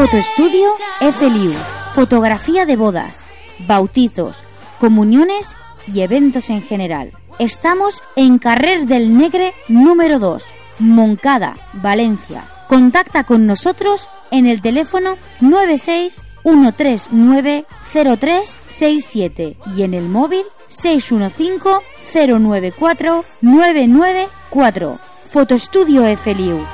Fotoestudio FLIU. Fotografía de bodas, bautizos, comuniones y eventos en general. Estamos en Carrer del Negre número 2, Moncada, Valencia. Contacta con nosotros en el teléfono 96 0367 y en el móvil 615 094 994. Fotoestudio FLIU